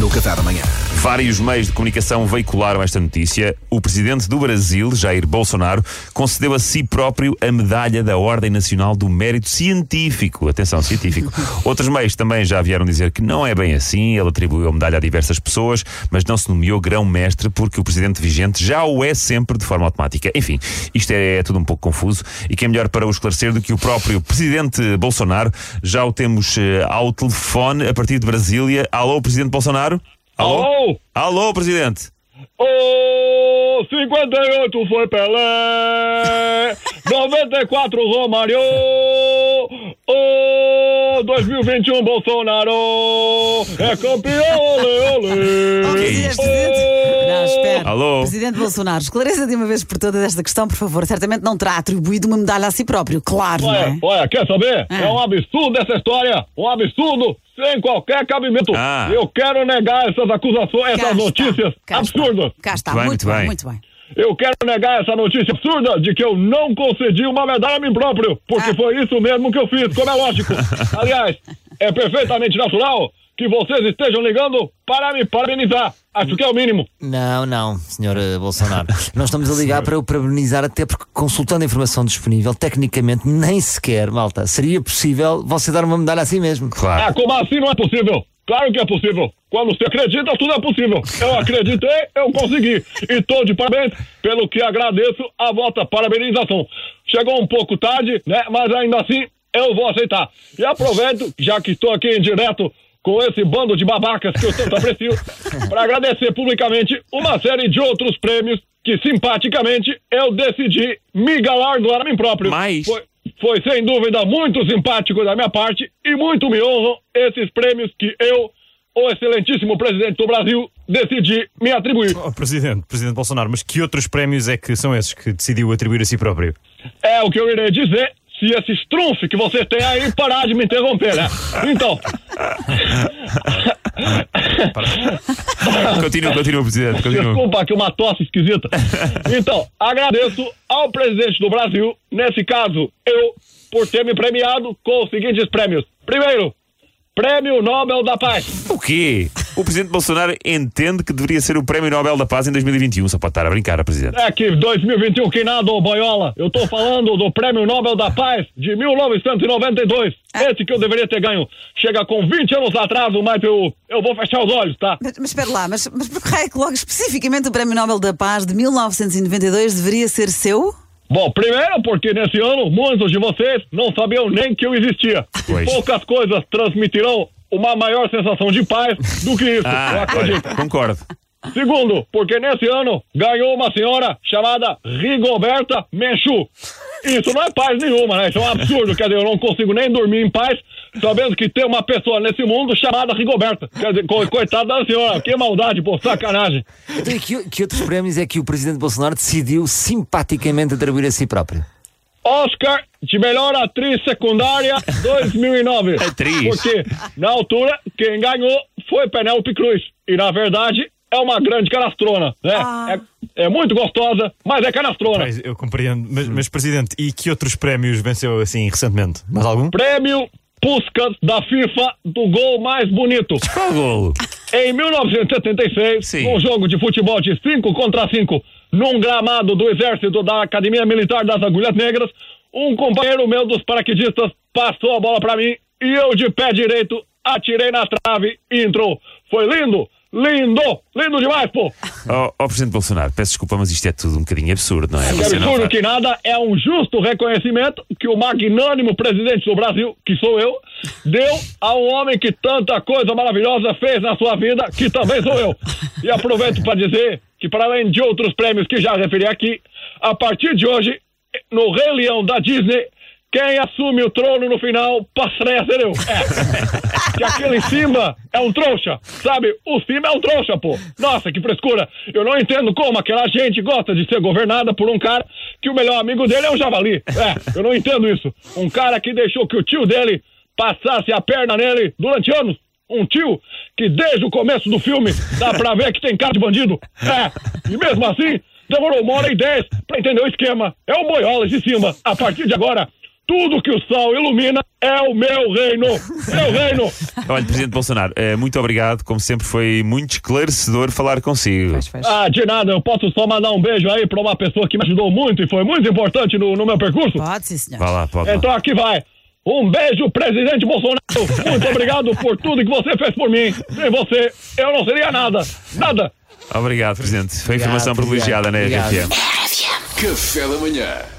no Café da Manhã. Vários meios de comunicação veicularam esta notícia. O presidente do Brasil, Jair Bolsonaro, concedeu a si próprio a medalha da Ordem Nacional do Mérito Científico. Atenção, científico. Outros meios também já vieram dizer que não é bem assim. Ele atribuiu a medalha a diversas pessoas, mas não se nomeou grão-mestre porque o presidente vigente já o é sempre de forma automática. Enfim, isto é, é tudo um pouco confuso e quem é melhor para o esclarecer do que o próprio presidente Bolsonaro. Já o temos eh, ao telefone a partir de Brasília. Alô, presidente Bolsonaro? Alô? Alô, presidente. Ô, 58 foi Pelé, 94 Romário, ô, 2021 Bolsonaro, é campeão, ole, ole. Não, espera. Alô? Presidente Bolsonaro, esclareça de uma vez por todas esta questão, por favor. Certamente não terá atribuído uma medalha a si próprio, claro, não Olha, é? olha, quer saber? Ah. É um absurdo essa história, um absurdo sem qualquer cabimento. Ah. Eu quero negar essas acusações, Cá essas está, notícias cá está. absurdas. Cá está, Muito bem, muito, muito bem, bem. muito bem. Eu quero negar essa notícia absurda de que eu não concedi uma medalha a mim próprio, porque Ah. foi isso mesmo que eu fiz, como é lógico. Aliás, é perfeitamente natural que vocês estejam ligando para me parabenizar. Acho que é o mínimo. Não, não, senhor eh, Bolsonaro. Nós estamos a ligar para o parabenizar, até porque, consultando a informação disponível, tecnicamente, nem sequer, malta, seria possível você dar uma medalha a si mesmo. Claro. Ah, como assim não é possível? Claro que é possível. Quando você acredita, tudo é possível. Eu acreditei, eu consegui. E tô de parabéns, pelo que agradeço a vossa parabenização. Chegou um pouco tarde, né? Mas ainda assim, eu vou aceitar. E aproveito, já que estou aqui em direto com esse bando de babacas que eu tanto aprecio, para agradecer publicamente uma série de outros prêmios que, simpaticamente, eu decidi me galardoar a mim próprio. Mais? Foi, foi sem dúvida muito simpático da minha parte e muito me honram esses prêmios que eu, o excelentíssimo presidente do Brasil, decidi me atribuir. Oh, presidente, Presidente Bolsonaro, mas que outros prémios é que são esses que decidiu atribuir a si próprio? É o que eu irei dizer se esse estrunfe que você tem aí parar de me interromper, né? Então, Continua, continua, presidente. Continua. desculpa aqui uma tosse esquisita. Então, agradeço ao presidente do Brasil, nesse caso, eu, por ter me premiado com os seguintes prêmios. Primeiro, Prêmio Nobel da Paz. O quê? O presidente Bolsonaro entende que deveria ser o Prémio Nobel da Paz em 2021. Só pode estar a brincar, presidente. É que 2021 que nada, ô boiola. Eu tô falando do Prêmio Nobel da Paz de 1992. Esse que eu deveria ter ganho. Chega com 20 anos atraso, mas eu, eu vou fechar os olhos, tá? Mas, mas espera lá, mas, mas por que raio que logo especificamente o Prémio Nobel da Paz de 1992 deveria ser seu? Bom, primeiro porque nesse ano muitos de vocês não sabiam nem que eu existia. Pois. Poucas coisas transmitirão uma maior sensação de paz do que isso, eu Ah, acredito. olha, concordo. Segundo, porque nesse ano ganhou uma senhora chamada Rigoberta Menchu. Isso não é paz nenhuma, né? Isso é um absurdo. Quer dizer, eu não consigo nem dormir em paz sabendo que tem uma pessoa nesse mundo chamada Rigoberta. Quer dizer, co coitada da senhora. Que maldade, pô, sacanagem. Então, e que, que outros prémios é que o Presidente Bolsonaro decidiu simpaticamente atribuir a si próprio? Oscar de melhor atriz secundária 2009. Atriz. Porque, na altura, quem ganhou foi Penélope Cruz. E, na verdade, é uma grande canastrona, né? Ah. É, é muito gostosa, mas é canastrona. Pois, eu compreendo. Mas, mas, Presidente, e que outros prémios venceu assim recentemente? Mais algum? Prêmio Puskas da FIFA do gol mais bonito. Qual golo? Em 1976, Sim. num jogo de futebol de 5 contra 5, num gramado do Exército da Academia Militar das Agulhas Negras, um companheiro meu dos paraquedistas passou a bola pra mim e eu, de pé direito, atirei na trave e entrou. Foi lindo, lindo, lindo demais, pô. Ó oh, presidente Bolsonaro, peço desculpa, mas isto é tudo um bocadinho absurdo, não é? Você não absurdo faz- que nada é um justo reconhecimento que o magnânimo presidente do Brasil, que sou eu, deu a um homem que tanta coisa maravilhosa fez na sua vida, que também sou eu. E aproveito para dizer que, para além de outros prêmios que já referi aqui, a partir de hoje, no Rei Leão da Disney, quem assume o trono no final passarei a ser eu. É. que aquele Simba é um trouxa, sabe? O Simba é um trouxa, pô. Nossa, que frescura. Eu não entendo como aquela gente gosta de ser governada por um cara que o melhor amigo dele é um javali. É, eu não entendo isso. Um cara que deixou que o tio dele passasse a perna nele durante anos. Um tio que desde o começo do filme dá pra ver que tem cara de bandido. É, e mesmo assim, demorou uma hora e dez pra entender o esquema. É o boiola esse Simba. A partir de agora, tudo que o sol ilumina é o meu reino. Meu reino. Olha, Presidente Bolsonaro, eh, muito obrigado. Como sempre, foi muito esclarecedor falar consigo. Pois, pois. Ah, de nada, eu posso só mandar um beijo aí pra uma pessoa que me ajudou muito e foi muito importante no, no meu percurso? Pode, sim, senhor. Vá lá, pode. Então aqui vai. Um beijo, presidente Bolsonaro. Muito obrigado por tudo que você fez por mim. Sem você, eu não seria nada. Nada. Obrigado, Presidente. Foi informação Obrigado, privilegiada na obrigado. RFM. Café da manhã.